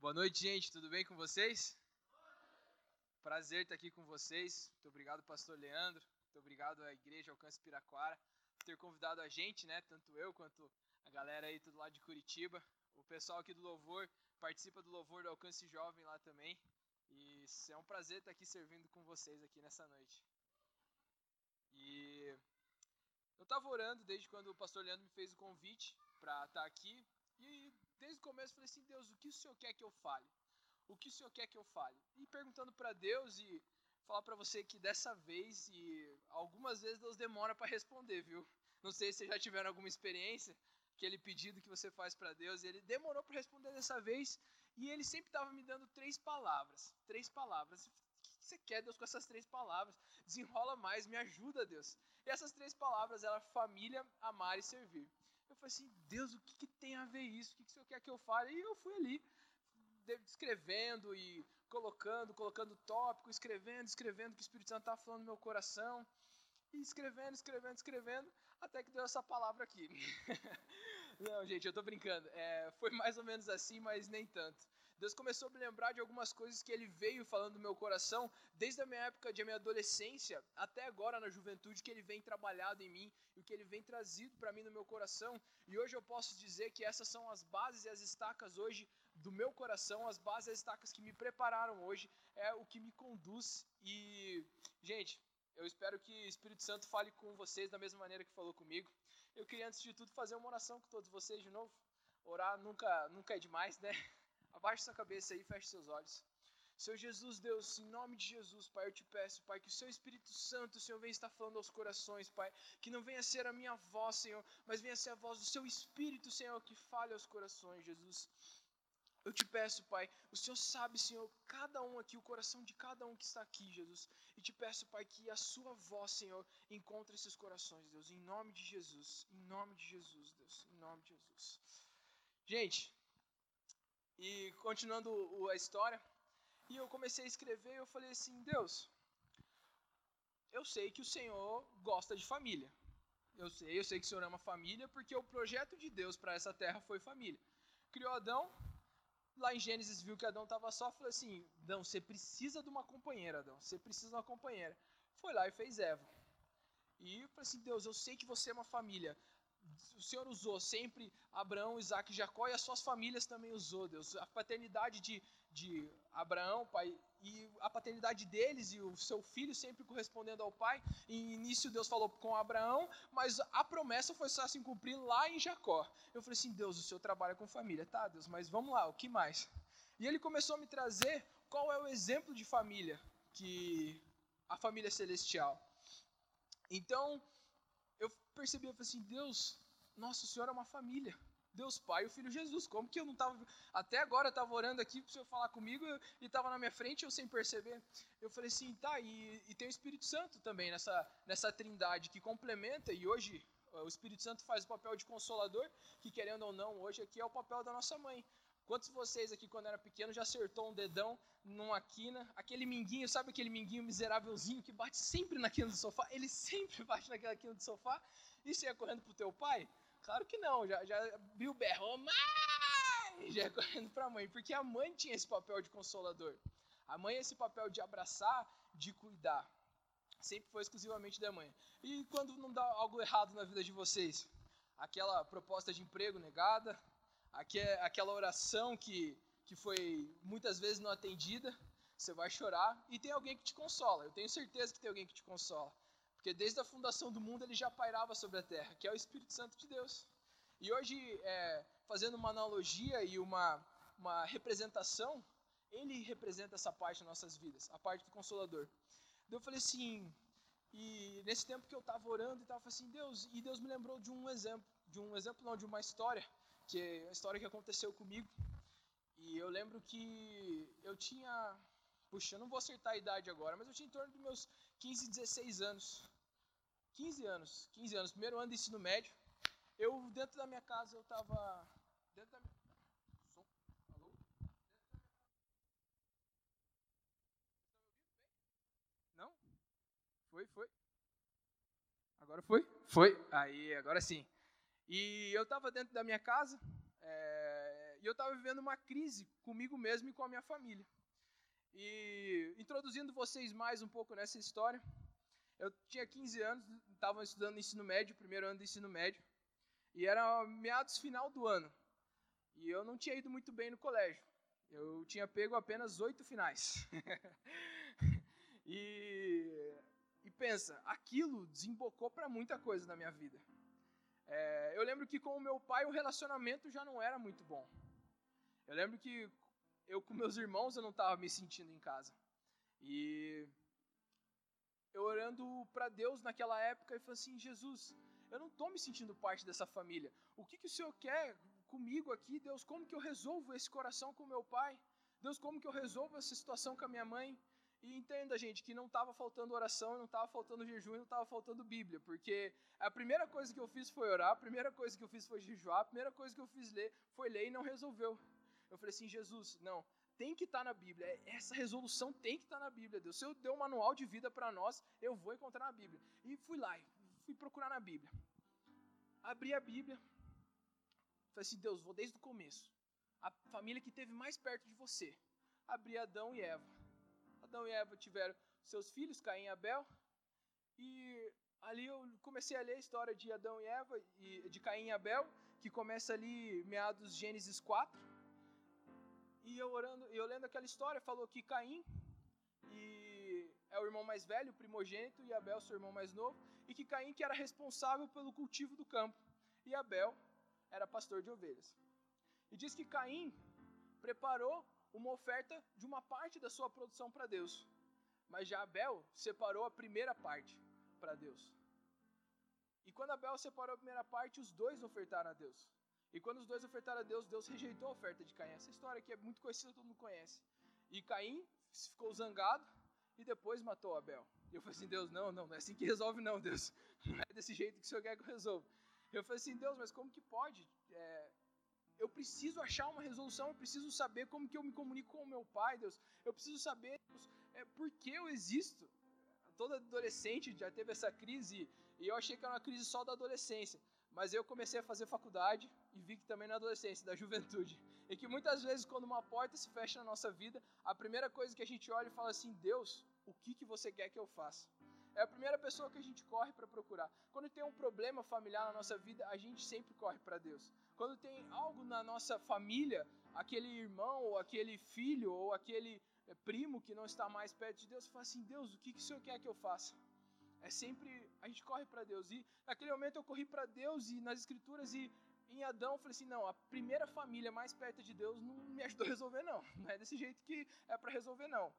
Boa noite, gente. Tudo bem com vocês? Prazer estar aqui com vocês. Muito obrigado, pastor Leandro. Muito obrigado à Igreja Alcance Piraquara por ter convidado a gente, né? Tanto eu quanto a galera aí tudo lá de Curitiba. O pessoal aqui do Louvor participa do Louvor do Alcance Jovem lá também. E é um prazer estar aqui servindo com vocês aqui nessa noite. E eu estava orando desde quando o pastor Leandro me fez o convite para estar aqui. E desde o começo eu falei assim: Deus, o que o Senhor quer que eu fale? O que o Senhor quer que eu fale? E perguntando para Deus e falar para você que dessa vez e algumas vezes Deus demora para responder, viu? Não sei se vocês já tiveram alguma experiência, aquele pedido que você faz para Deus, ele demorou para responder dessa vez e ele sempre estava me dando três palavras, três palavras. O que você quer, Deus, com essas três palavras? Desenrola mais, me ajuda, Deus. E essas três palavras eram família, amar e servir. Falei assim, Deus, o que, que tem a ver isso? O que, que o Senhor quer que eu fale? E eu fui ali, escrevendo e colocando, colocando tópico, escrevendo, escrevendo o que o Espírito Santo estava falando no meu coração. E escrevendo, escrevendo, escrevendo, até que deu essa palavra aqui. Não, gente, eu tô brincando. É, foi mais ou menos assim, mas nem tanto. Deus começou a me lembrar de algumas coisas que Ele veio falando no meu coração, desde a minha época de minha adolescência até agora na juventude, que Ele vem trabalhado em mim e o que Ele vem trazido para mim no meu coração. E hoje eu posso dizer que essas são as bases e as estacas hoje do meu coração, as bases e as estacas que me prepararam hoje, é o que me conduz. E, gente, eu espero que o Espírito Santo fale com vocês da mesma maneira que falou comigo. Eu queria, antes de tudo, fazer uma oração com todos vocês de novo. Orar nunca, nunca é demais, né? Abaixe sua cabeça aí, feche seus olhos. Senhor Jesus, Deus, em nome de Jesus, Pai, eu te peço, Pai, que o seu Espírito Santo, Senhor, venha estar falando aos corações, Pai, que não venha ser a minha voz, Senhor, mas venha ser a voz do seu Espírito, Senhor, que fale aos corações, Jesus. Eu te peço, Pai, o Senhor sabe, Senhor, cada um aqui, o coração de cada um que está aqui, Jesus. E te peço, Pai, que a sua voz, Senhor, encontre esses corações, Deus, em nome de Jesus, em nome de Jesus, Deus, em nome de Jesus. Gente, e continuando a história, e eu comecei a escrever, eu falei assim, Deus, eu sei que o Senhor gosta de família. Eu sei, eu sei que o Senhor ama família, porque o projeto de Deus para essa terra foi família. Criou Adão, lá em Gênesis viu que Adão estava só, falou assim, Adão, você precisa de uma companheira, Adão, você precisa de uma companheira. Foi lá e fez Eva. E eu falei assim, Deus, eu sei que você é uma família o Senhor usou sempre Abraão, Isaac e Jacó e as suas famílias também usou, Deus. A paternidade de, de Abraão, pai, e a paternidade deles e o seu filho sempre correspondendo ao pai. E início Deus falou com Abraão, mas a promessa foi só se cumprir lá em Jacó. Eu falei assim: Deus, o Senhor trabalha com família, tá, Deus, mas vamos lá, o que mais? E ele começou a me trazer qual é o exemplo de família que a família celestial. Então, eu percebi, eu falei assim, Deus, nosso Senhor é uma família. Deus Pai e o Filho Jesus. Como que eu não estava. Até agora eu estava orando aqui para o Senhor falar comigo e estava na minha frente eu sem perceber. Eu falei assim, tá, e, e, tem o Espírito Santo também nessa, nessa trindade que complementa, e hoje o Espírito Santo faz o papel de consolador, que querendo ou não, hoje aqui é o papel da nossa mãe. Quantos de vocês aqui, quando era pequeno, já acertou um dedão numa quina? Aquele minguinho, sabe aquele minguinho miserávelzinho que bate sempre na quina do sofá? Ele sempre bate naquela quina do sofá. E você ia correndo pro teu pai? Claro que não, já, já abriu o berro, mãe! Já ia correndo pra mãe, porque a mãe tinha esse papel de consolador. A mãe é esse papel de abraçar, de cuidar. Sempre foi exclusivamente da mãe. E quando não dá algo errado na vida de vocês? Aquela proposta de emprego negada, aquela oração que, que foi muitas vezes não atendida, você vai chorar e tem alguém que te consola. Eu tenho certeza que tem alguém que te consola. Porque desde a fundação do mundo ele já pairava sobre a terra, que é o Espírito Santo de Deus. E hoje, é, fazendo uma analogia e uma, uma representação, ele representa essa parte das nossas vidas, a parte do Consolador. Eu falei assim, e nesse tempo que eu estava orando e estava assim, Deus, e Deus me lembrou de um exemplo, de um exemplo não, de uma história que é a história que aconteceu comigo. E eu lembro que eu tinha, puxa, eu não vou acertar a idade agora, mas eu tinha em torno dos meus 15, 16 anos. 15 anos, 15 anos, primeiro ano de ensino médio. Eu dentro da minha casa eu tava dentro da minha Som. Alô? Não? Foi, foi. Agora foi? Foi. Aí, agora sim. E eu estava dentro da minha casa é, e eu estava vivendo uma crise comigo mesmo e com a minha família. E introduzindo vocês mais um pouco nessa história, eu tinha 15 anos, estava estudando ensino médio, primeiro ano do ensino médio, e era meados final do ano. E eu não tinha ido muito bem no colégio. Eu tinha pego apenas oito finais. e, e pensa, aquilo desembocou para muita coisa na minha vida. É, eu lembro que com o meu pai o relacionamento já não era muito bom. Eu lembro que eu com meus irmãos eu não estava me sentindo em casa. E eu orando para Deus naquela época e falei assim, Jesus, eu não estou me sentindo parte dessa família. O que, que o Senhor quer comigo aqui, Deus? Como que eu resolvo esse coração com meu pai? Deus, como que eu resolvo essa situação com a minha mãe? E entenda, gente, que não estava faltando oração, não estava faltando jejum, não estava faltando Bíblia, porque a primeira coisa que eu fiz foi orar, a primeira coisa que eu fiz foi jejuar, a primeira coisa que eu fiz ler foi ler e não resolveu. Eu falei assim, Jesus, não, tem que estar tá na Bíblia, essa resolução tem que estar tá na Bíblia, Deus. Se eu der um manual de vida para nós, eu vou encontrar na Bíblia. E fui lá, fui procurar na Bíblia. Abri a Bíblia, falei assim, Deus, vou desde o começo. A família que teve mais perto de você. Abri Adão e Eva. Adão e Eva tiveram seus filhos, Caim e Abel. E ali eu comecei a ler a história de Adão e Eva, e de Caim e Abel, que começa ali meados Gênesis 4. E eu orando, eu lendo aquela história, falou que Caim e é o irmão mais velho, o primogênito, e Abel, seu irmão mais novo, e que Caim que era responsável pelo cultivo do campo, e Abel era pastor de ovelhas. E diz que Caim preparou uma oferta de uma parte da sua produção para Deus. Mas já Abel separou a primeira parte para Deus. E quando Abel separou a primeira parte, os dois ofertaram a Deus. E quando os dois ofertaram a Deus, Deus rejeitou a oferta de Caim. Essa história aqui é muito conhecida, todo mundo conhece. E Caim ficou zangado e depois matou Abel. E eu falei assim, Deus, não, não, não é assim que resolve não, Deus. Não é desse jeito que o Senhor quer que eu resolva. Eu falei assim, Deus, mas como que pode? É, eu preciso achar uma resolução, eu preciso saber como que eu me comunico com o meu pai, Deus. Eu preciso saber Deus, é, por que eu existo. Toda adolescente já teve essa crise e eu achei que era uma crise só da adolescência. Mas eu comecei a fazer faculdade e vi que também na adolescência, da juventude. E que muitas vezes, quando uma porta se fecha na nossa vida, a primeira coisa que a gente olha e fala assim: Deus, o que, que você quer que eu faça? É a primeira pessoa que a gente corre para procurar. Quando tem um problema familiar na nossa vida, a gente sempre corre para Deus. Quando tem algo na nossa família, aquele irmão, ou aquele filho, ou aquele eh, primo que não está mais perto de Deus, fala assim: Deus, o que, que o Senhor quer que eu faça? É sempre a gente corre para Deus. E naquele momento eu corri para Deus e nas Escrituras e em Adão eu falei assim: não, a primeira família mais perto de Deus não me ajudou a resolver, não. Não é desse jeito que é para resolver, não.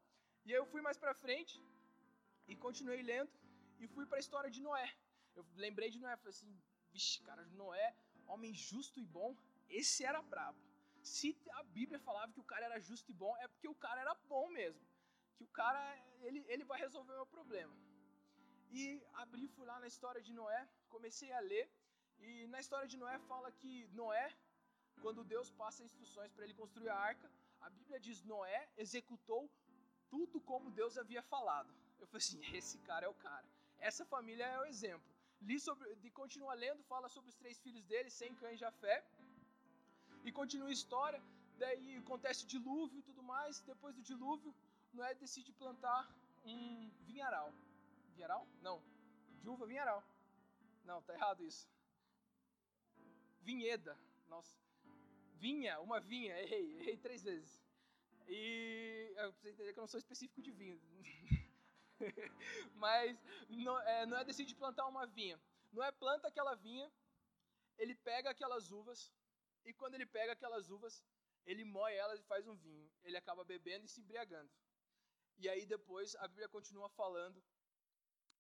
E aí eu fui mais para frente e continuei lendo e fui para a história de Noé. Eu lembrei de Noé, falei assim: vixe, cara, Noé homem justo e bom, esse era brabo. Se a Bíblia falava que o cara era justo e bom, é porque o cara era bom mesmo. Que o cara, ele, ele vai resolver o meu problema. E abri, fui lá na história de Noé, comecei a ler, e na história de Noé fala que Noé, quando Deus passa instruções para ele construir a arca, a Bíblia diz: Noé executou tudo como Deus havia falado. Eu falei assim: esse cara é o cara. Essa família é o exemplo li sobre, e continua lendo, fala sobre os três filhos dele, Sem, Cã e Jafé. E continua a história, daí acontece o dilúvio e tudo mais. Depois do dilúvio, Noé decide plantar um vinharal. Vinharal? Não. De uva, vinharal. Não, tá errado isso. Vinheda. Nossa. Vinha, uma vinha. Errei, errei três vezes. E eu preciso entender que eu não sou específico de vinho. Mas é, Noé decide plantar uma vinha. Noé planta aquela vinha, ele pega aquelas uvas, e quando ele pega aquelas uvas, ele moe elas e faz um vinho. Ele acaba bebendo e se embriagando. E aí depois a Bíblia continua falando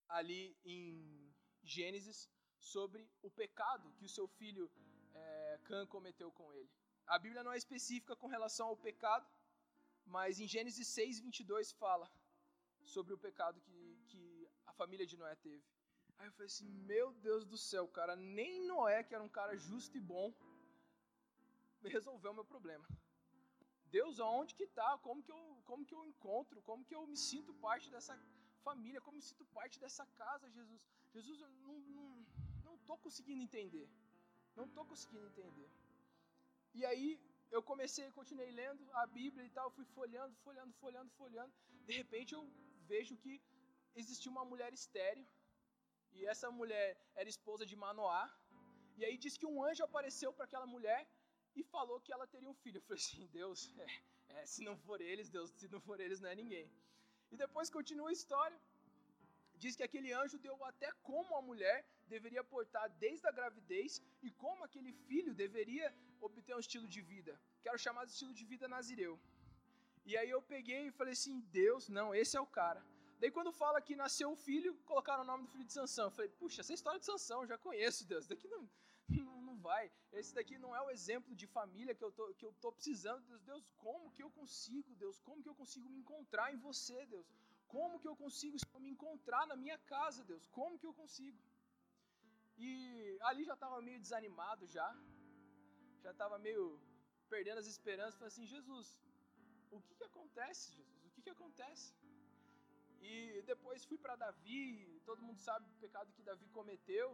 ali em Gênesis sobre o pecado que o seu filho é, Cã cometeu com ele. A Bíblia não é específica com relação ao pecado, mas em Gênesis 6, 22 fala sobre o pecado que, que a família de Noé teve. Aí eu falei assim: Meu Deus do céu, cara, nem Noé, que era um cara justo e bom, resolveu o meu problema. Deus, aonde que tá? Como que eu, como que eu encontro? Como que eu me sinto parte dessa família? Como me sinto parte dessa casa, Jesus? Jesus, não, não tô conseguindo entender. Não tô conseguindo entender. E aí eu comecei, continuei lendo a Bíblia e tal, fui folhando, folhando, folhando, folhando. De repente eu vejo que existia uma mulher estéreo e essa mulher era esposa de Manoá. E aí diz que um anjo apareceu para aquela mulher e falou que ela teria um filho. Eu falei assim, Deus, é, é, se não for eles, Deus, se não for eles, não é ninguém. E depois continua a história. Diz que aquele anjo deu até como a mulher deveria portar desde a gravidez e como aquele filho deveria obter um estilo de vida, que era o chamado estilo de vida nazireu. E aí eu peguei e falei assim: Deus, não, esse é o cara. Daí quando fala que nasceu o filho, colocaram o nome do filho de Sansão. Eu falei, puxa, essa história de Sansão, já conheço, Deus. Daqui não, não, não vai. Esse daqui não é o exemplo de família que eu tô, que eu tô precisando. Deus, Deus, como que eu consigo, Deus? Como que eu consigo me encontrar em você, Deus? Como que eu consigo me encontrar na minha casa, Deus? Como que eu consigo? E ali já estava meio desanimado já. Já estava meio perdendo as esperanças. Falei assim, Jesus, o que que acontece, Jesus? O que que acontece? E depois fui para Davi, todo mundo sabe o pecado que Davi cometeu.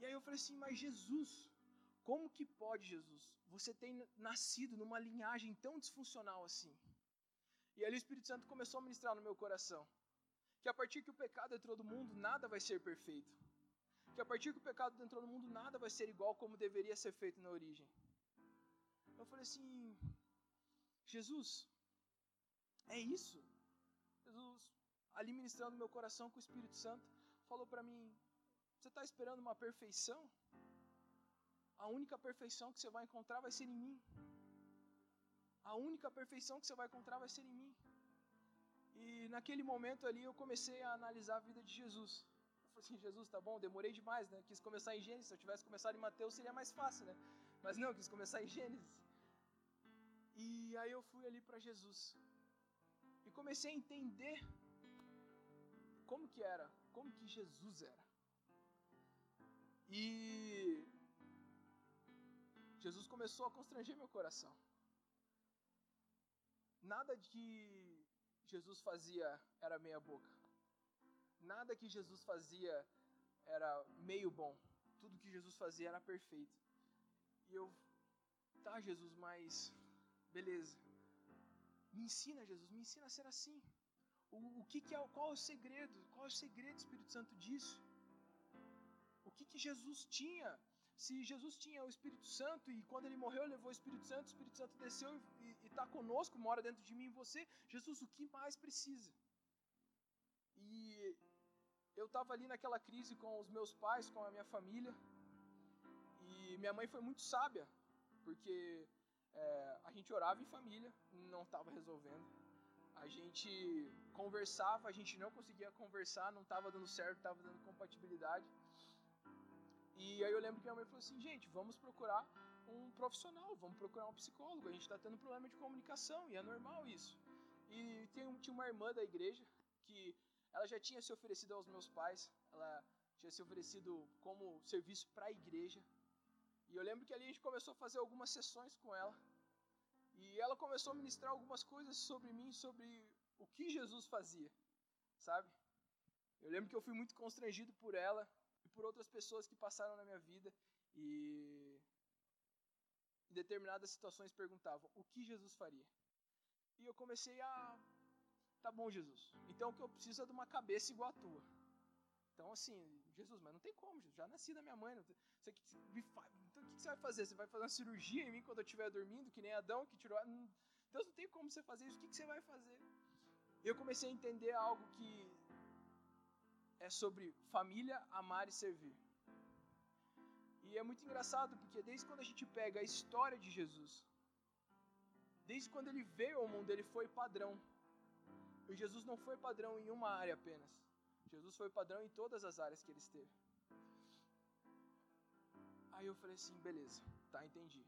E aí eu falei assim, mas Jesus, como que pode, Jesus? Você tem nascido numa linhagem tão disfuncional assim. E ali o Espírito Santo começou a ministrar no meu coração que a partir que o pecado entrou no mundo, nada vai ser perfeito. Que a partir que o pecado entrou no mundo, nada vai ser igual como deveria ser feito na origem. Eu falei assim, Jesus, é isso? ali ministrando meu coração com o Espírito Santo, falou para mim: Você está esperando uma perfeição? A única perfeição que você vai encontrar vai ser em mim. A única perfeição que você vai encontrar vai ser em mim. E naquele momento ali eu comecei a analisar a vida de Jesus. Eu falei assim: Jesus, tá bom, demorei demais, né? Quis começar em Gênesis. Se eu tivesse começado em Mateus seria mais fácil, né? Mas não, quis começar em Gênesis. E aí eu fui ali para Jesus. E comecei a entender como que era, como que Jesus era. E Jesus começou a constranger meu coração. Nada que Jesus fazia era meia boca. Nada que Jesus fazia era meio bom. Tudo que Jesus fazia era perfeito. E eu, tá, Jesus, mas beleza. Me ensina, Jesus, me ensina a ser assim. O, o que, que é, qual é o segredo? Qual é o segredo, Espírito Santo, disso? O que, que Jesus tinha? Se Jesus tinha o Espírito Santo e quando ele morreu levou o Espírito Santo, o Espírito Santo desceu e está conosco, mora dentro de mim e você, Jesus, o que mais precisa? E eu estava ali naquela crise com os meus pais, com a minha família, e minha mãe foi muito sábia, porque é, a gente orava em família, não estava resolvendo a gente conversava, a gente não conseguia conversar, não estava dando certo, estava dando compatibilidade. E aí eu lembro que minha mãe falou assim, gente, vamos procurar um profissional, vamos procurar um psicólogo, a gente está tendo problema de comunicação e é normal isso. E tem, tinha uma irmã da igreja que ela já tinha se oferecido aos meus pais, ela tinha se oferecido como serviço para a igreja. E eu lembro que ali a gente começou a fazer algumas sessões com ela. E ela começou a ministrar algumas coisas sobre mim, sobre o que Jesus fazia, sabe? Eu lembro que eu fui muito constrangido por ela e por outras pessoas que passaram na minha vida e em determinadas situações perguntavam o que Jesus faria. E eu comecei a tá bom, Jesus. Então o que eu preciso é de uma cabeça igual a tua. Então assim, Jesus, mas não tem como, Jesus. já nasci da minha mãe, não tem, você me faz, então o que você vai fazer? Você vai fazer uma cirurgia em mim quando eu estiver dormindo, que nem Adão que tirou. Deus não tem como você fazer isso, o que você vai fazer? Eu comecei a entender algo que é sobre família, amar e servir. E é muito engraçado porque desde quando a gente pega a história de Jesus, desde quando ele veio ao mundo, ele foi padrão. E Jesus não foi padrão em uma área apenas. Jesus foi padrão em todas as áreas que ele esteve. Aí eu falei assim, beleza, tá, entendi.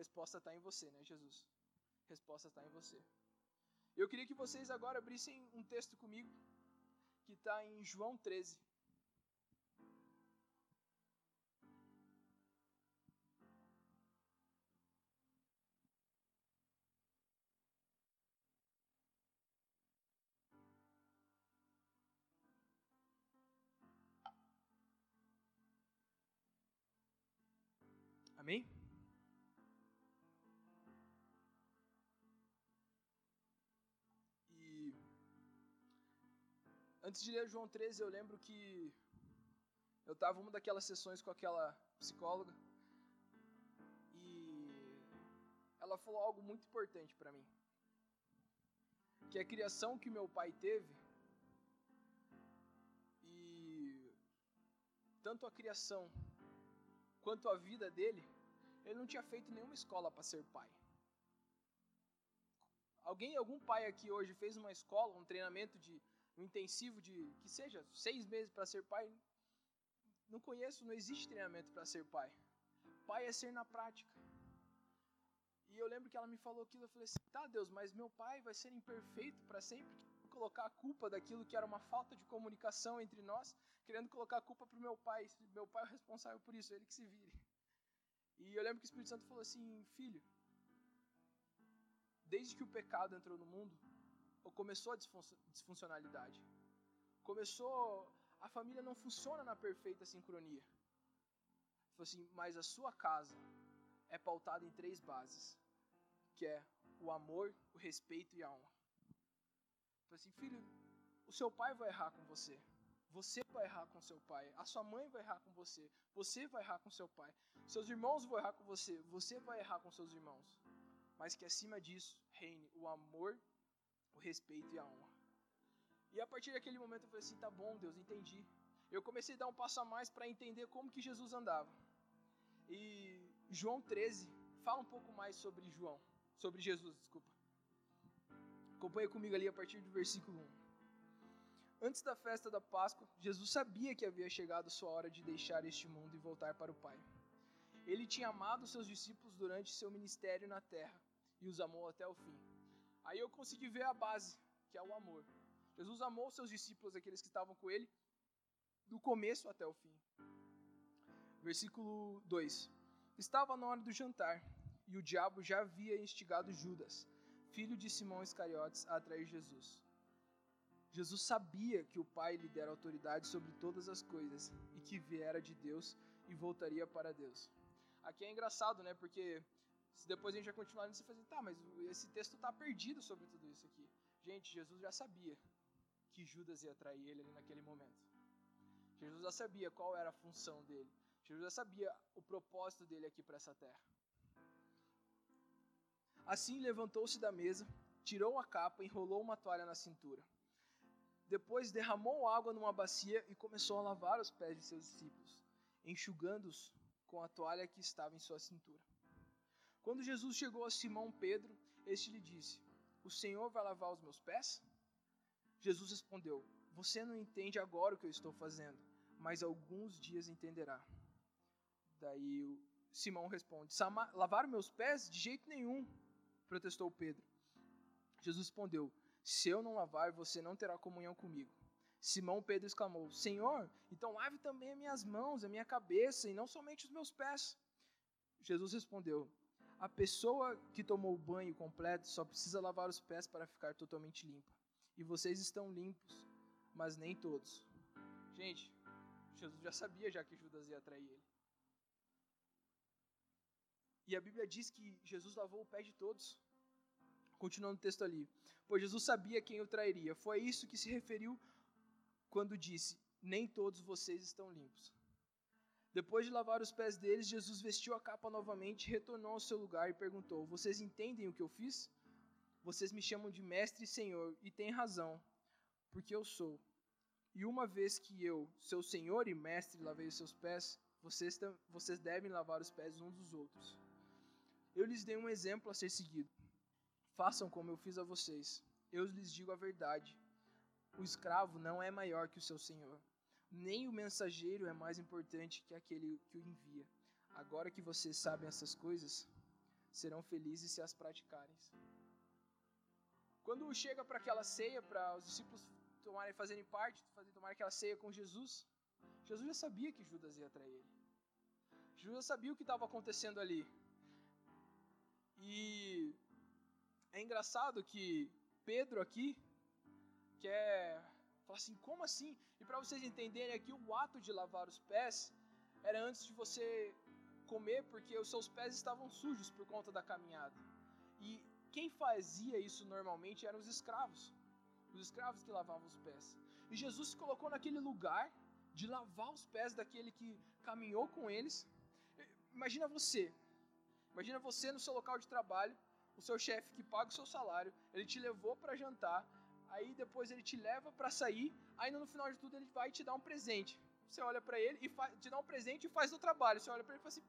Resposta está em você, né, Jesus? Resposta está em você. Eu queria que vocês agora abrissem um texto comigo, que está em João 13. Antes de ler João 13, eu lembro que eu estava uma daquelas sessões com aquela psicóloga e ela falou algo muito importante para mim. Que a criação que meu pai teve e tanto a criação quanto a vida dele, ele não tinha feito nenhuma escola para ser pai. Alguém, algum pai aqui hoje fez uma escola, um treinamento de um intensivo de que seja seis meses para ser pai? Não conheço, não existe treinamento para ser pai. Pai é ser na prática. E eu lembro que ela me falou aquilo, eu falei assim: "Tá, Deus, mas meu pai vai ser imperfeito para sempre, colocar a culpa daquilo que era uma falta de comunicação entre nós, querendo colocar a culpa pro meu pai. Meu pai é o responsável por isso, ele que se vire". E eu lembro que o Espírito Santo falou assim: "Filho, desde que o pecado entrou no mundo, começou a disfuncionalidade. Começou a família não funciona na perfeita sincronia. Falou assim, mas a sua casa é pautada em três bases, que é o amor, o respeito e a honra. Falou assim, filho, o seu pai vai errar com você. Você vai errar com seu pai. A sua mãe vai errar com você. Você vai errar com seu pai. Seus irmãos vão errar com você. Você vai errar com seus irmãos. Mas que acima disso reine o amor, o respeito e a honra. E a partir daquele momento eu falei assim: tá bom, Deus, entendi. Eu comecei a dar um passo a mais para entender como que Jesus andava. E João 13 fala um pouco mais sobre João, sobre Jesus, desculpa. Acompanha comigo ali a partir do versículo 1. Antes da festa da Páscoa, Jesus sabia que havia chegado sua hora de deixar este mundo e voltar para o Pai. Ele tinha amado seus discípulos durante seu ministério na terra e os amou até o fim. Aí eu consegui ver a base, que é o amor. Jesus amou seus discípulos, aqueles que estavam com ele, do começo até o fim. Versículo 2: Estava na hora do jantar, e o diabo já havia instigado Judas, filho de Simão Iscariotes, a atrair Jesus. Jesus sabia que o Pai lhe dera autoridade sobre todas as coisas e que viera de Deus e voltaria para Deus. Aqui é engraçado, né? Porque se depois a gente vai continuar, você fala assim, tá, mas esse texto está perdido sobre tudo isso aqui. Gente, Jesus já sabia que Judas ia trair ele ali naquele momento. Jesus já sabia qual era a função dele. Jesus já sabia o propósito dele aqui para essa terra. Assim levantou-se da mesa, tirou a capa, enrolou uma toalha na cintura. Depois derramou água numa bacia e começou a lavar os pés de seus discípulos, enxugando-os com a toalha que estava em sua cintura. Quando Jesus chegou a Simão Pedro, este lhe disse: O Senhor vai lavar os meus pés? Jesus respondeu: Você não entende agora o que eu estou fazendo, mas alguns dias entenderá. Daí Simão responde: Lavar meus pés? De jeito nenhum, protestou Pedro. Jesus respondeu: Se eu não lavar, você não terá comunhão comigo. Simão Pedro exclamou: Senhor, então lave também as minhas mãos, a minha cabeça, e não somente os meus pés. Jesus respondeu: A pessoa que tomou o banho completo só precisa lavar os pés para ficar totalmente limpa e vocês estão limpos, mas nem todos. Gente, Jesus já sabia já que Judas ia trair ele. E a Bíblia diz que Jesus lavou o pé de todos. Continuando o texto ali. Pois Jesus sabia quem o trairia. Foi isso que se referiu quando disse: Nem todos vocês estão limpos. Depois de lavar os pés deles, Jesus vestiu a capa novamente, retornou ao seu lugar e perguntou: Vocês entendem o que eu fiz? Vocês me chamam de mestre e senhor, e têm razão, porque eu sou. E uma vez que eu, seu senhor e mestre, lavei os seus pés, vocês, vocês devem lavar os pés uns dos outros. Eu lhes dei um exemplo a ser seguido. Façam como eu fiz a vocês. Eu lhes digo a verdade. O escravo não é maior que o seu senhor, nem o mensageiro é mais importante que aquele que o envia. Agora que vocês sabem essas coisas, serão felizes se as praticarem. Quando chega para aquela ceia, para os discípulos tomarem, fazerem parte, fazer, tomarem aquela ceia com Jesus, Jesus já sabia que Judas ia trair ele. Já sabia o que estava acontecendo ali. E é engraçado que Pedro aqui quer falar assim, como assim? E para vocês entenderem aqui, o ato de lavar os pés era antes de você comer, porque os seus pés estavam sujos por conta da caminhada. E quem fazia isso normalmente eram os escravos. Os escravos que lavavam os pés. E Jesus se colocou naquele lugar de lavar os pés daquele que caminhou com eles. Imagina você, imagina você no seu local de trabalho, o seu chefe que paga o seu salário, ele te levou para jantar, aí depois ele te leva para sair, aí no final de tudo ele vai te dar um presente. Você olha para ele e te dá um presente e faz o trabalho. Você olha para ele e fala assim: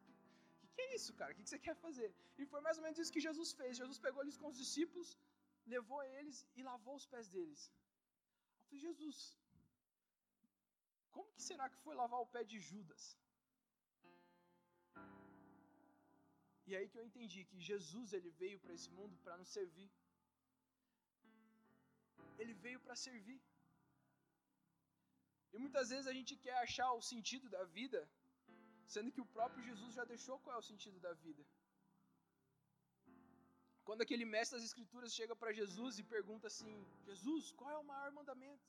"O que, que é isso, cara? O que, que você quer fazer?" E foi mais ou menos isso que Jesus fez. Jesus pegou eles com os discípulos, levou eles e lavou os pés deles. Eu falei: "Jesus, como que será que foi lavar o pé de Judas?" E aí que eu entendi que Jesus ele veio para esse mundo para nos servir. Ele veio para servir. E muitas vezes a gente quer achar o sentido da vida, sendo que o próprio Jesus já deixou qual é o sentido da vida. Quando aquele mestre das Escrituras chega para Jesus e pergunta assim: Jesus, qual é o maior mandamento?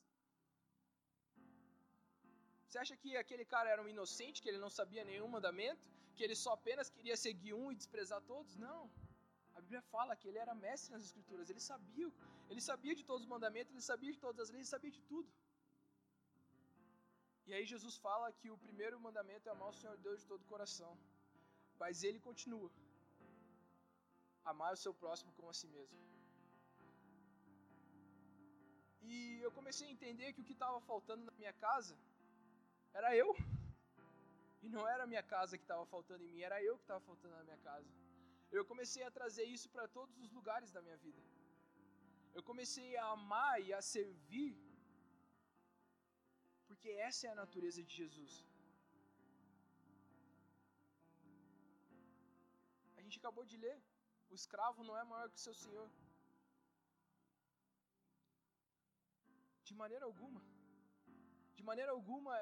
Você acha que aquele cara era um inocente, que ele não sabia nenhum mandamento? Que ele só apenas queria seguir um e desprezar todos? Não. A Bíblia fala que ele era mestre nas Escrituras, ele sabia, ele sabia de todos os mandamentos, ele sabia de todas as leis, ele sabia de tudo. E aí Jesus fala que o primeiro mandamento é amar o Senhor Deus de todo o coração. Mas ele continua: amar o seu próximo como a si mesmo. E eu comecei a entender que o que estava faltando na minha casa era eu. E não era a minha casa que estava faltando em mim, era eu que estava faltando na minha casa. Eu comecei a trazer isso para todos os lugares da minha vida. Eu comecei a amar e a servir, porque essa é a natureza de Jesus. A gente acabou de ler: o escravo não é maior que o seu senhor. De maneira alguma. De maneira alguma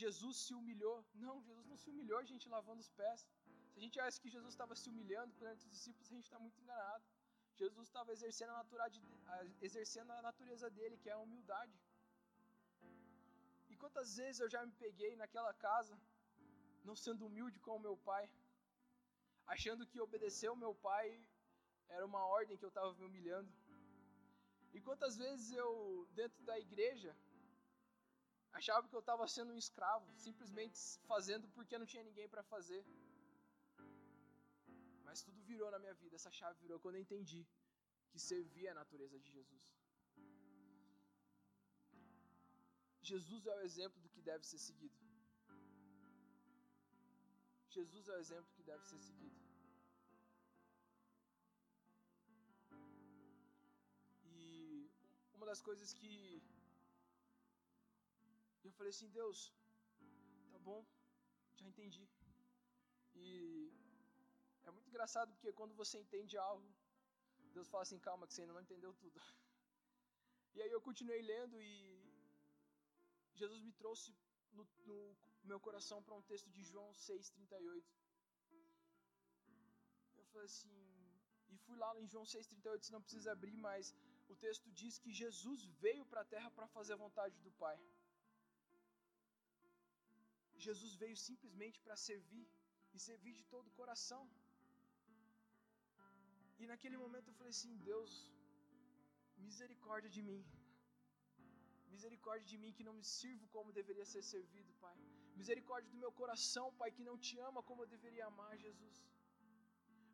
Jesus se humilhou. Não, Jesus não se humilhou, gente lavando os pés. Se a gente acha que Jesus estava se humilhando perante os discípulos, a gente está muito enganado. Jesus estava exercendo a, exercendo a natureza dele, que é a humildade. E quantas vezes eu já me peguei naquela casa, não sendo humilde com o meu pai, achando que obedecer ao meu pai era uma ordem que eu estava me humilhando. E quantas vezes eu, dentro da igreja, Achava que eu estava sendo um escravo, simplesmente fazendo porque não tinha ninguém para fazer. Mas tudo virou na minha vida, essa chave virou quando eu entendi que servia a natureza de Jesus. Jesus é o exemplo do que deve ser seguido. Jesus é o exemplo que deve ser seguido. E uma das coisas que eu falei assim, Deus, tá bom, já entendi. E é muito engraçado porque quando você entende algo, Deus fala assim, calma que você ainda não entendeu tudo. E aí eu continuei lendo e Jesus me trouxe no, no meu coração para um texto de João 6,38. Eu falei assim, e fui lá em João 6,38, você não precisa abrir, mas o texto diz que Jesus veio para a terra para fazer a vontade do Pai. Jesus veio simplesmente para servir e servir de todo o coração. E naquele momento eu falei assim: Deus, misericórdia de mim. Misericórdia de mim que não me sirvo como deveria ser servido, Pai. Misericórdia do meu coração, Pai, que não te ama como eu deveria amar, Jesus.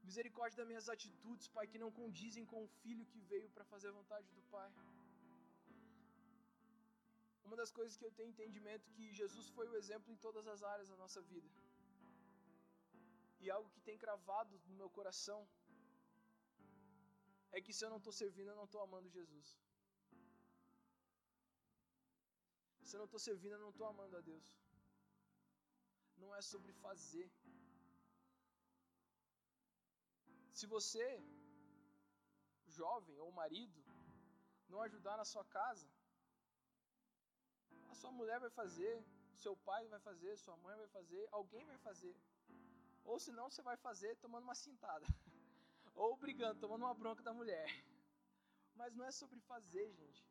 Misericórdia das minhas atitudes, Pai, que não condizem com o filho que veio para fazer a vontade do Pai. Uma das coisas que eu tenho entendimento é que Jesus foi o exemplo em todas as áreas da nossa vida. E algo que tem cravado no meu coração é que se eu não estou servindo, eu não estou amando Jesus. Se eu não estou servindo, eu não estou amando a Deus. Não é sobre fazer. Se você, jovem ou marido, não ajudar na sua casa, sua mulher vai fazer, seu pai vai fazer, sua mãe vai fazer, alguém vai fazer. Ou senão você vai fazer tomando uma cintada. Ou brigando, tomando uma bronca da mulher. Mas não é sobre fazer, gente.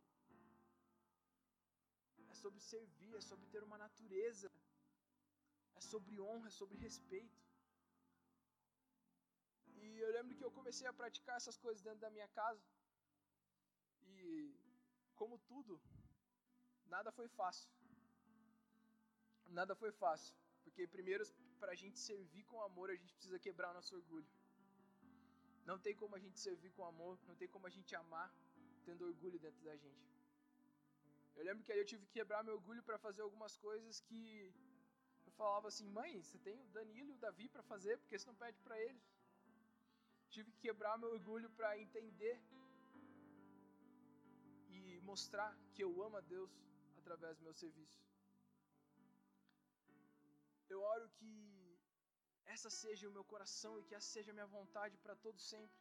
É sobre servir, é sobre ter uma natureza. É sobre honra, é sobre respeito. E eu lembro que eu comecei a praticar essas coisas dentro da minha casa. E como tudo, nada foi fácil. Nada foi fácil. Porque, primeiro, para a gente servir com amor, a gente precisa quebrar o nosso orgulho. Não tem como a gente servir com amor, não tem como a gente amar tendo orgulho dentro da gente. Eu lembro que aí eu tive que quebrar meu orgulho para fazer algumas coisas que eu falava assim: mãe, você tem o Danilo e o Davi para fazer, porque você não pede para eles? Tive que quebrar meu orgulho para entender e mostrar que eu amo a Deus através do meu serviço. Eu oro que essa seja o meu coração e que essa seja a minha vontade para todo sempre.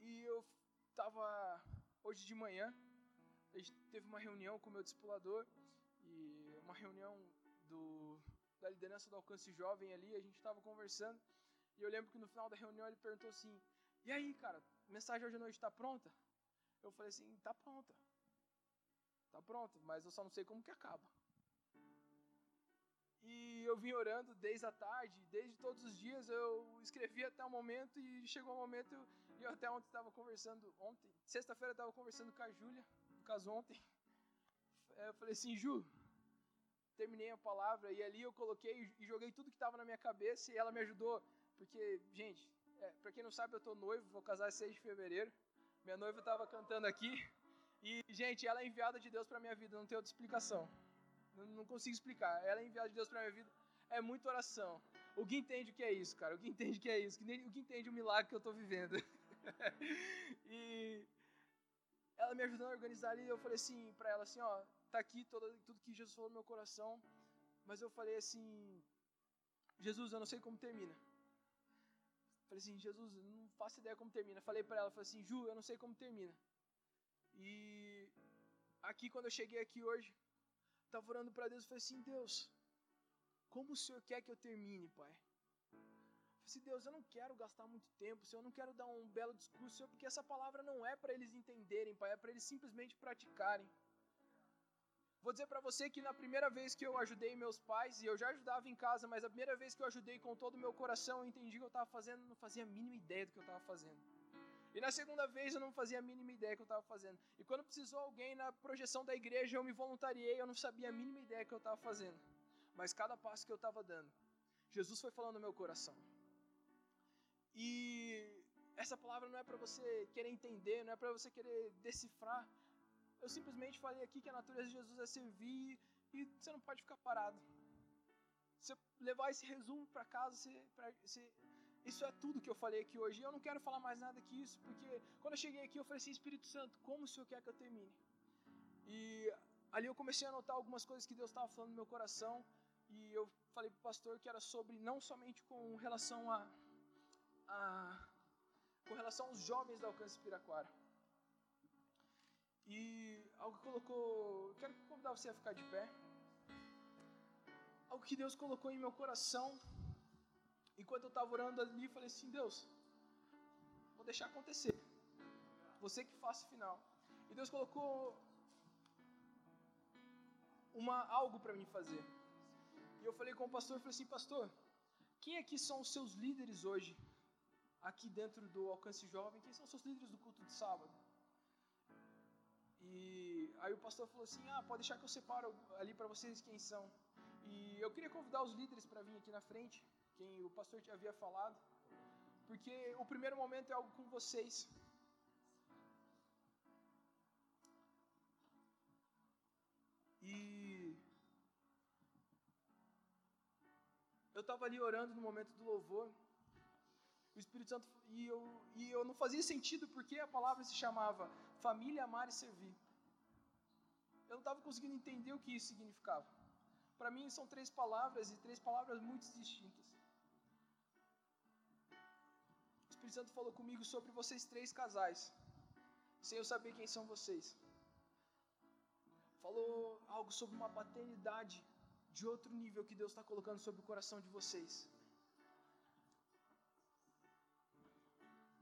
E eu estava hoje de manhã, a gente teve uma reunião com o meu discipulador e uma reunião do, da liderança do alcance jovem ali, a gente estava conversando e eu lembro que no final da reunião ele perguntou assim: "E aí, cara, mensagem hoje à noite está pronta?" Eu falei assim: "Tá pronta. Tá pronta, mas eu só não sei como que acaba." E eu vim orando desde a tarde, desde todos os dias eu escrevi até o momento e chegou o momento e eu até ontem estava conversando, ontem, sexta-feira estava conversando com a Júlia, no caso ontem. Eu falei assim, Ju, terminei a palavra e ali eu coloquei e joguei tudo que estava na minha cabeça e ela me ajudou, porque, gente, é, para quem não sabe, eu tô noivo, vou casar 6 de fevereiro. Minha noiva estava cantando aqui e, gente, ela é enviada de Deus para minha vida, não tem outra explicação. Não, consigo explicar. Ela é enviada de Deus para minha vida. É muita oração. O que entende o que é isso, cara? O que entende o que é isso? O que entende o milagre que eu estou vivendo? e ela me ajudando a organizar ali, eu falei assim para ela assim, ó, tá aqui todo, tudo que Jesus falou no meu coração, mas eu falei assim, Jesus, eu não sei como termina. Falei assim, Jesus, não faço ideia como termina. Falei para ela, falei assim, Ju, eu não sei como termina. E aqui quando eu cheguei aqui hoje, estava orando para Deus, falei assim, Deus, como o Senhor quer que eu termine, Pai? se Deus, eu não quero gastar muito tempo, Senhor, eu não quero dar um belo discurso, Senhor, porque essa palavra não é para eles entenderem, Pai, é para eles simplesmente praticarem. Vou dizer para você que na primeira vez que eu ajudei meus pais, e eu já ajudava em casa, mas a primeira vez que eu ajudei com todo o meu coração, eu entendi que eu estava fazendo, não fazia a mínima ideia do que eu estava fazendo. E na segunda vez eu não fazia a mínima ideia que eu estava fazendo. E quando precisou alguém na projeção da igreja, eu me voluntariei, eu não sabia a mínima ideia que eu estava fazendo. Mas cada passo que eu estava dando, Jesus foi falando no meu coração. E essa palavra não é para você querer entender, não é para você querer decifrar. Eu simplesmente falei aqui que a natureza de Jesus é servir e você não pode ficar parado. Você levar esse resumo para casa, você, pra, você, isso é tudo que eu falei aqui hoje. E eu não quero falar mais nada que isso, porque quando eu cheguei aqui eu falei assim, Espírito Santo, como o Senhor quer que eu termine? E ali eu comecei a notar algumas coisas que Deus estava falando no meu coração. E eu falei para o pastor que era sobre não somente com relação a a, com relação aos jovens da Alcance Piraquara. E algo que colocou. Quero convidar você a ficar de pé. Algo que Deus colocou em meu coração. Enquanto eu estava orando ali, falei assim: Deus, vou deixar acontecer. Você que faça o final. E Deus colocou uma, algo para mim fazer. E eu falei com o pastor, falei assim, pastor, quem aqui são os seus líderes hoje? aqui dentro do Alcance Jovem, quem são os seus líderes do culto de sábado? E aí o pastor falou assim: Ah, pode deixar que eu separo ali para vocês quem são. E eu queria convidar os líderes para vir aqui na frente, quem o pastor te havia falado, porque o primeiro momento é algo com vocês. E eu estava ali orando no momento do louvor o Espírito Santo e eu, e eu não fazia sentido porque a palavra se chamava família, amar e servir. Eu não estava conseguindo entender o que isso significava. Para mim são três palavras e três palavras muito distintas. Espírito Santo falou comigo sobre vocês três casais, sem eu saber quem são vocês. Falou algo sobre uma paternidade de outro nível que Deus está colocando sobre o coração de vocês.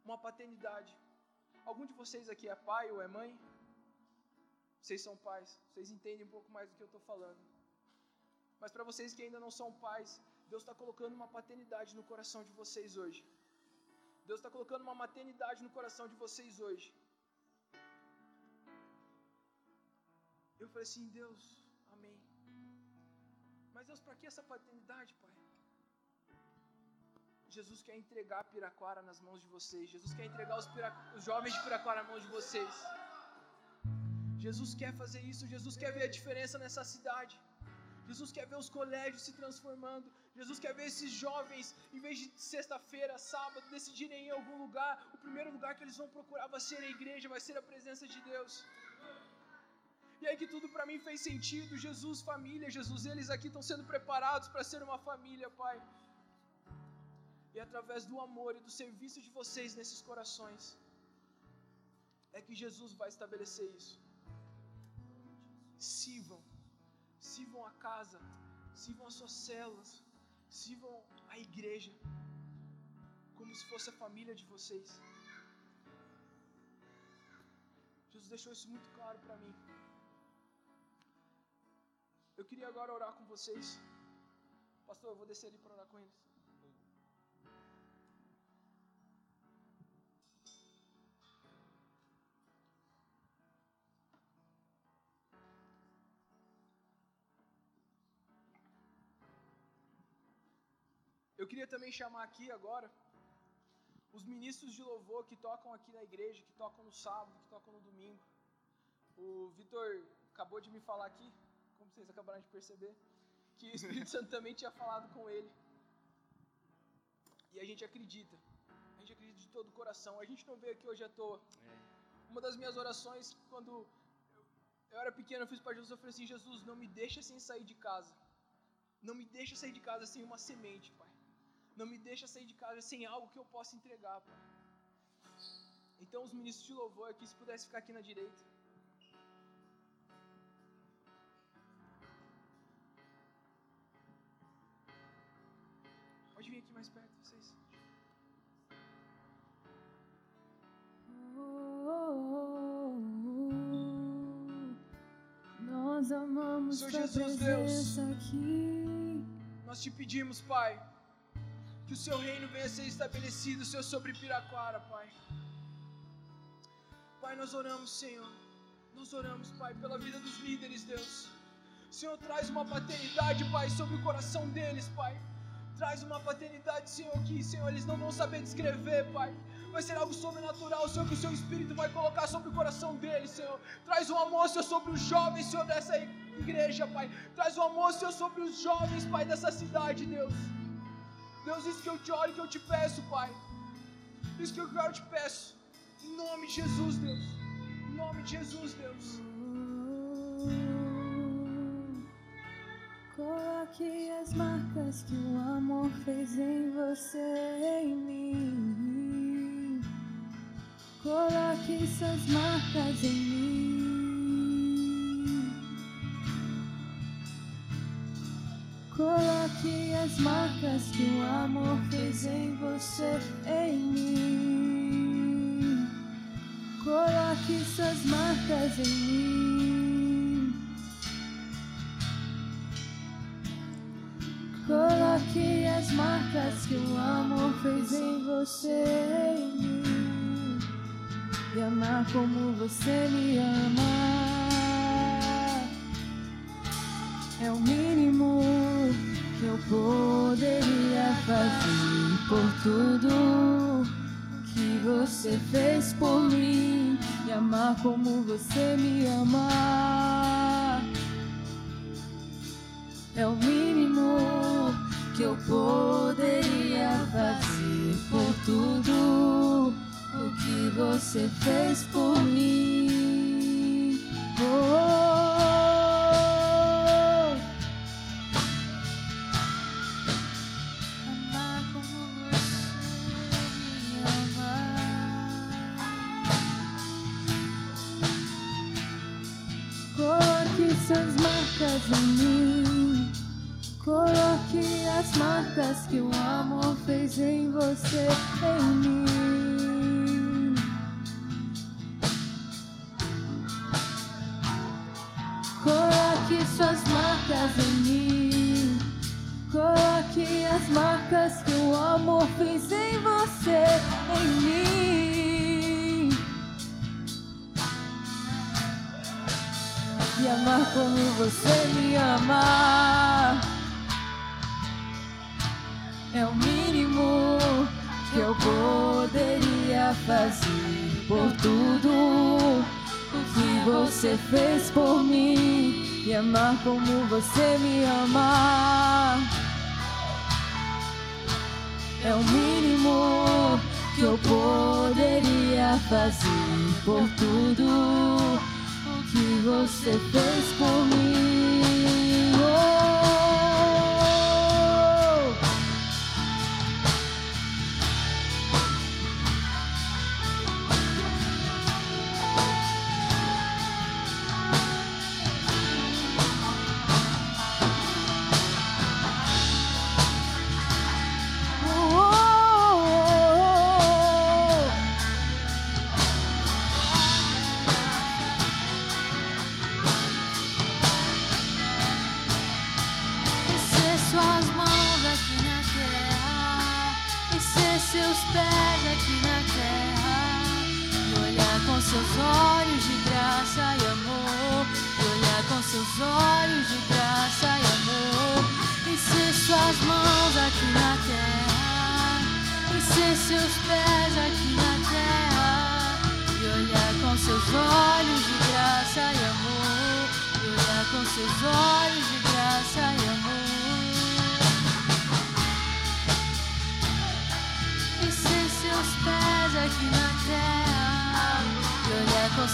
uma paternidade. Algum de vocês aqui é pai ou é mãe? Vocês são pais, vocês entendem um pouco mais do que eu estou falando. Mas para vocês que ainda não são pais, Deus está colocando uma paternidade no coração de vocês hoje. Deus está colocando uma maternidade no coração de vocês hoje. Eu falei assim, Deus, amém. Mas Deus, para que essa paternidade, Pai? Jesus quer entregar Piraquara nas mãos de vocês. Jesus quer entregar os, os jovens de Piraquara nas mãos de vocês. Jesus quer fazer isso. Jesus quer ver a diferença nessa cidade. Jesus quer ver os colégios se transformando. Jesus quer ver esses jovens, em vez de sexta-feira, sábado, decidirem em algum lugar, o primeiro lugar que eles vão procurar vai ser a igreja, vai ser a presença de Deus. E aí que tudo para mim fez sentido. Jesus, família, Jesus, eles aqui estão sendo preparados para ser uma família, Pai. E através do amor e do serviço de vocês nesses corações, é que Jesus vai estabelecer isso. Sirvam, sirvam a casa, sirvam as suas células, sirvam a igreja, como se fosse a família de vocês. Jesus deixou isso muito claro para mim. Eu queria agora orar com vocês. Pastor, eu vou descer ali para orar com eles. Queria também chamar aqui agora os ministros de louvor que tocam aqui na igreja, que tocam no sábado, que tocam no domingo. O Vitor acabou de me falar aqui, como vocês acabaram de perceber, que o Espírito Santo também tinha falado com ele. E a gente acredita. A gente acredita de todo o coração. A gente não veio aqui hoje à toa. É. Uma das minhas orações, quando eu era pequeno, eu fiz para Jesus, eu falei assim, Jesus, não me deixa sem sair de casa. Não me deixa sair de casa sem uma semente, Pai. Não me deixa sair de casa sem algo que eu possa entregar, Pai. Então os ministros de louvor aqui, se pudesse ficar aqui na direita. Pode vir aqui mais perto, vocês. Nós amamos Senhor Jesus, Deus, aqui. Nós te pedimos, Pai que o seu reino venha a ser estabelecido, Senhor, sobre Piraquara, Pai. Pai, nós oramos, Senhor. Nós oramos, Pai, pela vida dos líderes, Deus. Senhor, traz uma paternidade, Pai, sobre o coração deles, Pai. Traz uma paternidade, Senhor, que, Senhor, eles não vão saber descrever, Pai. Vai ser algo sobrenatural, Senhor, que o seu Espírito vai colocar sobre o coração deles, Senhor. Traz um amor, Senhor, sobre os jovens, Senhor, dessa igreja, Pai. Traz um amor, Senhor, sobre os jovens, Pai, dessa cidade, Deus. Deus, isso que eu te oro e que eu te peço, Pai. Isso que eu quero te peço. Em nome de Jesus, Deus. Em nome de Jesus, Deus. Coloque as marcas que o amor fez em você em mim. Coloque essas marcas em mim. As marcas que o amor fez em você, em mim. Coloque suas marcas em mim. Coloque as marcas que o amor fez em você, em mim. E amar como você me ama é o mínimo que eu poderia fazer por tudo que você fez por mim e amar como você me ama. É o mínimo que eu poderia fazer por tudo o que você fez por mim. Que o amor fez em você, em mim. Coloque suas marcas em mim. Coloque as marcas que o amor fez em você, em mim. e amar como você me ama. É o mínimo que eu poderia fazer por tudo o que você fez por mim e amar como você me ama. É o mínimo que eu poderia fazer por tudo o que você fez por mim. Oh.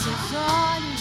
seus olhos.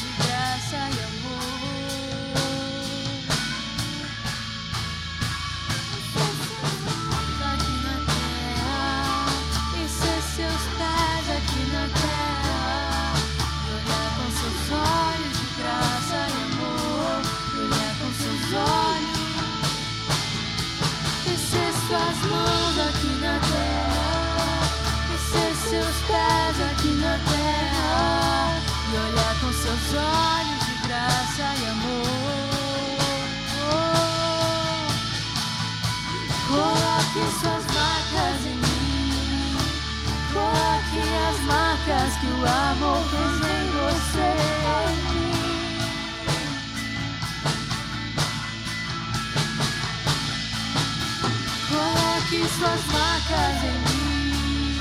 suas marcas em mim.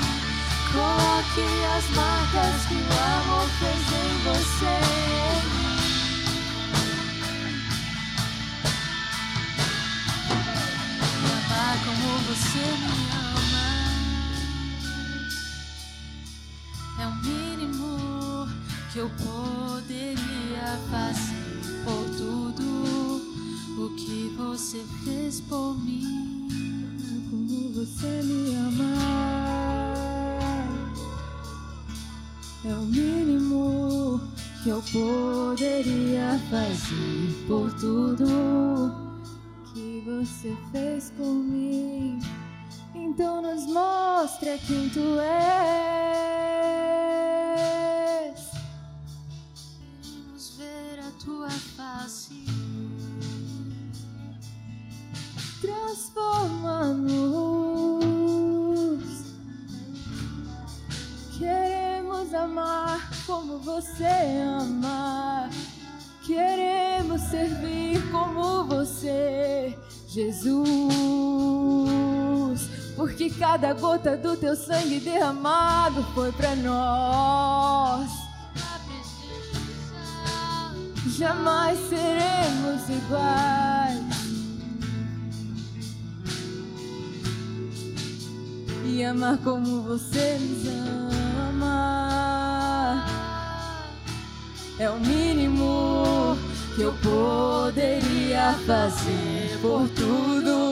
Coloque as marcas que o amor fez em você. Cada teu sangue derramado foi para nós. Jamais seremos iguais. E amar como você nos ama é o mínimo que eu poderia fazer por tudo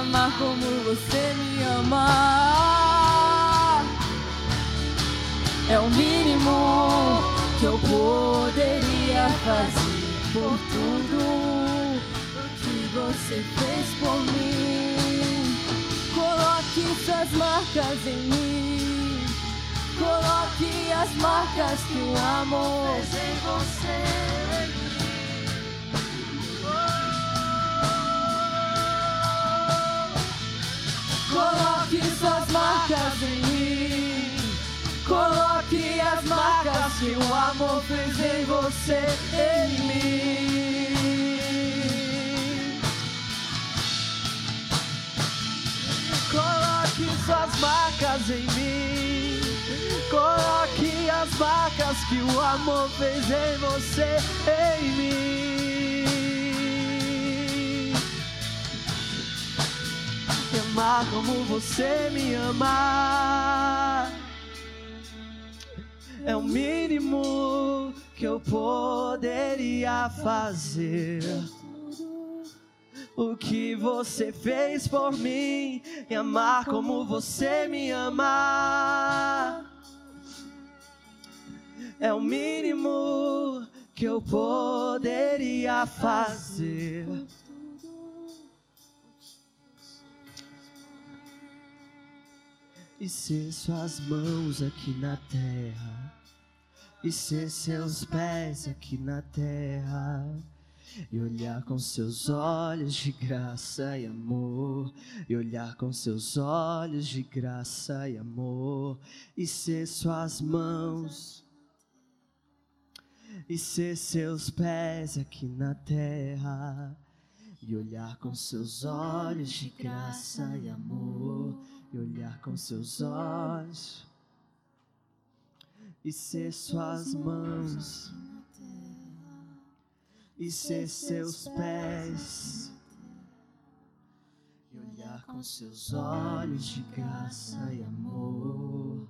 amar como você me ama. É o mínimo que eu poderia fazer por tudo o que você fez por mim. Coloque suas marcas em mim. Coloque as marcas que o amor fez em você. Coloque suas marcas em mim. Coloque as marcas que o amor fez em você, em mim. Coloque suas marcas em mim. Coloque as marcas que o amor fez em você, em mim. Amar como você me ama é o mínimo que eu poderia fazer. O que você fez por mim e amar como você me ama. É o mínimo que eu poderia fazer. E ser suas mãos aqui na terra, e ser seus pés aqui na terra, e olhar com seus olhos de graça e amor, e olhar com seus olhos de graça e amor, e ser suas mãos, e ser seus pés aqui na terra, e olhar com seus olhos de graça e amor e olhar com seus olhos e ser suas mãos e ser seus pés e olhar com seus olhos de graça e amor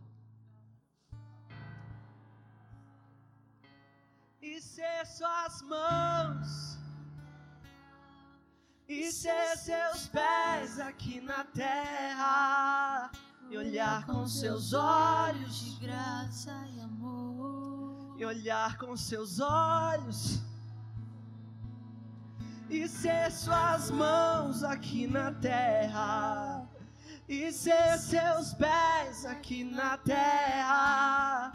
e ser suas mãos e ser seus pés aqui na terra e olhar com seus olhos de graça e amor. e olhar com seus olhos e ser suas mãos aqui na terra e ser seus pés aqui na terra.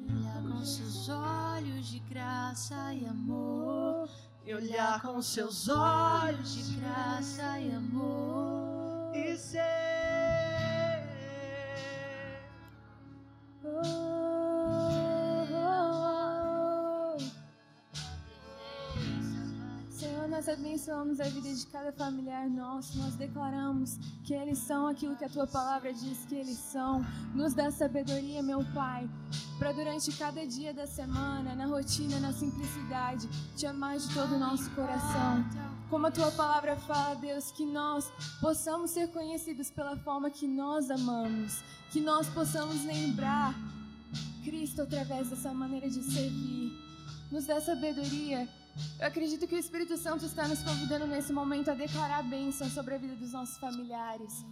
E olhar com seus olhos de graça e amor e olhar com seus olhos de graça e amor e ser. Senhor, nós abençoamos a vida de cada familiar nosso. Nós declaramos que eles são aquilo que a tua palavra diz que eles são. Nos dá sabedoria, meu Pai, para durante cada dia da semana, na rotina, na simplicidade, te amar de todo o nosso coração. Como a tua palavra fala, Deus, que nós possamos ser conhecidos pela forma que nós amamos, que nós possamos lembrar Cristo através dessa maneira de servir. Nos dá sabedoria. Eu acredito que o Espírito Santo está nos convidando nesse momento a declarar a bênção sobre a vida dos nossos familiares.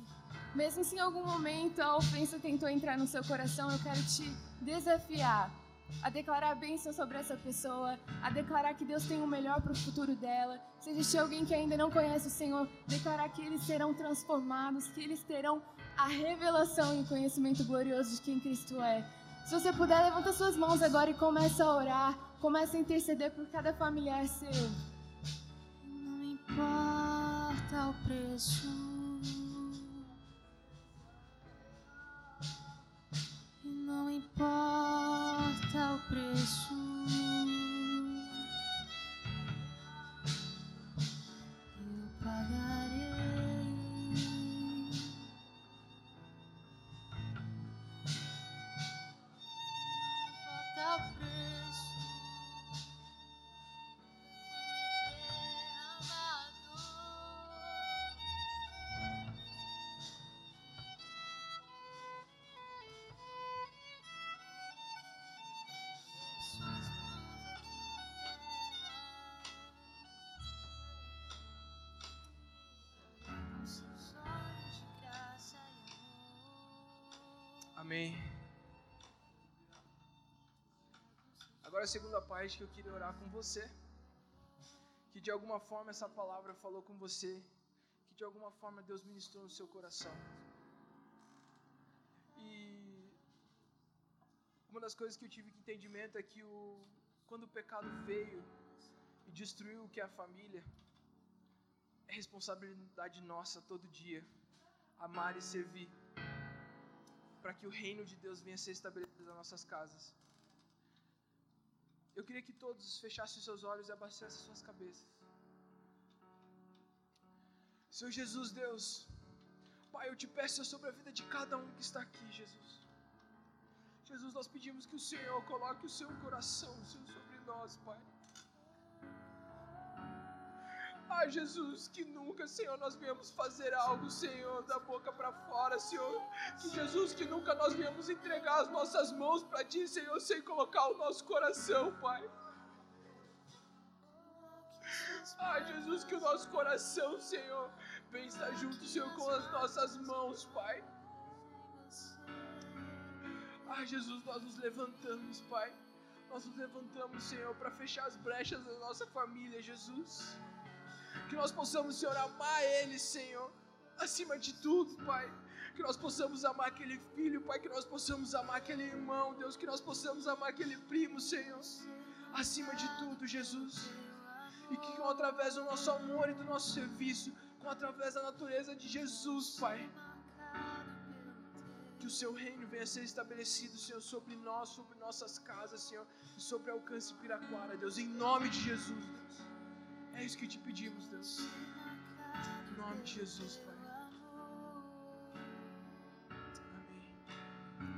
Mesmo se em algum momento a ofensa tentou entrar no seu coração, eu quero te desafiar a declarar bênção sobre essa pessoa, a declarar que Deus tem o melhor para o futuro dela. Se existir alguém que ainda não conhece o Senhor, declarar que eles serão transformados, que eles terão a revelação e o conhecimento glorioso de quem Cristo é. Se você puder, levanta suas mãos agora e começa a orar, começa a interceder por cada familiar seu. Não importa o preço. Agora a segunda parte que eu queria orar com você. Que de alguma forma essa palavra falou com você. Que de alguma forma Deus ministrou no seu coração. E uma das coisas que eu tive que entendimento é que o, quando o pecado veio e destruiu o que é a família, é responsabilidade nossa todo dia amar e servir para que o reino de Deus venha a ser estabelecido nas nossas casas. Eu queria que todos fechassem seus olhos e abaixassem suas cabeças. Senhor Jesus, Deus, Pai, eu te peço sobre a vida de cada um que está aqui, Jesus. Jesus, nós pedimos que o Senhor coloque o seu coração, Senhor, sobre nós, Pai. Ah, Jesus, que nunca, Senhor, nós viemos fazer algo, Senhor, da boca para fora, Senhor. Que Jesus, que nunca nós viemos entregar as nossas mãos para Ti, Senhor, sem colocar o nosso coração, Pai. Ah, Jesus, que o nosso coração, Senhor, venha estar junto, Senhor, com as nossas mãos, Pai. Ah, Jesus, nós nos levantamos, Pai. Nós nos levantamos, Senhor, para fechar as brechas da nossa família, Jesus. Que nós possamos, Senhor, amar Ele, Senhor, acima de tudo, Pai. Que nós possamos amar aquele filho, Pai. Que nós possamos amar aquele irmão, Deus. Que nós possamos amar aquele primo, Senhor. Acima de tudo, Jesus. E que através do nosso amor e do nosso serviço, com através da natureza de Jesus, Pai. Que o seu reino venha a ser estabelecido, Senhor, sobre nós, sobre nossas casas, Senhor, e sobre Alcance Piraquara, Deus, em nome de Jesus, Deus. É isso que te pedimos, Deus. Em nome de Jesus, Pai.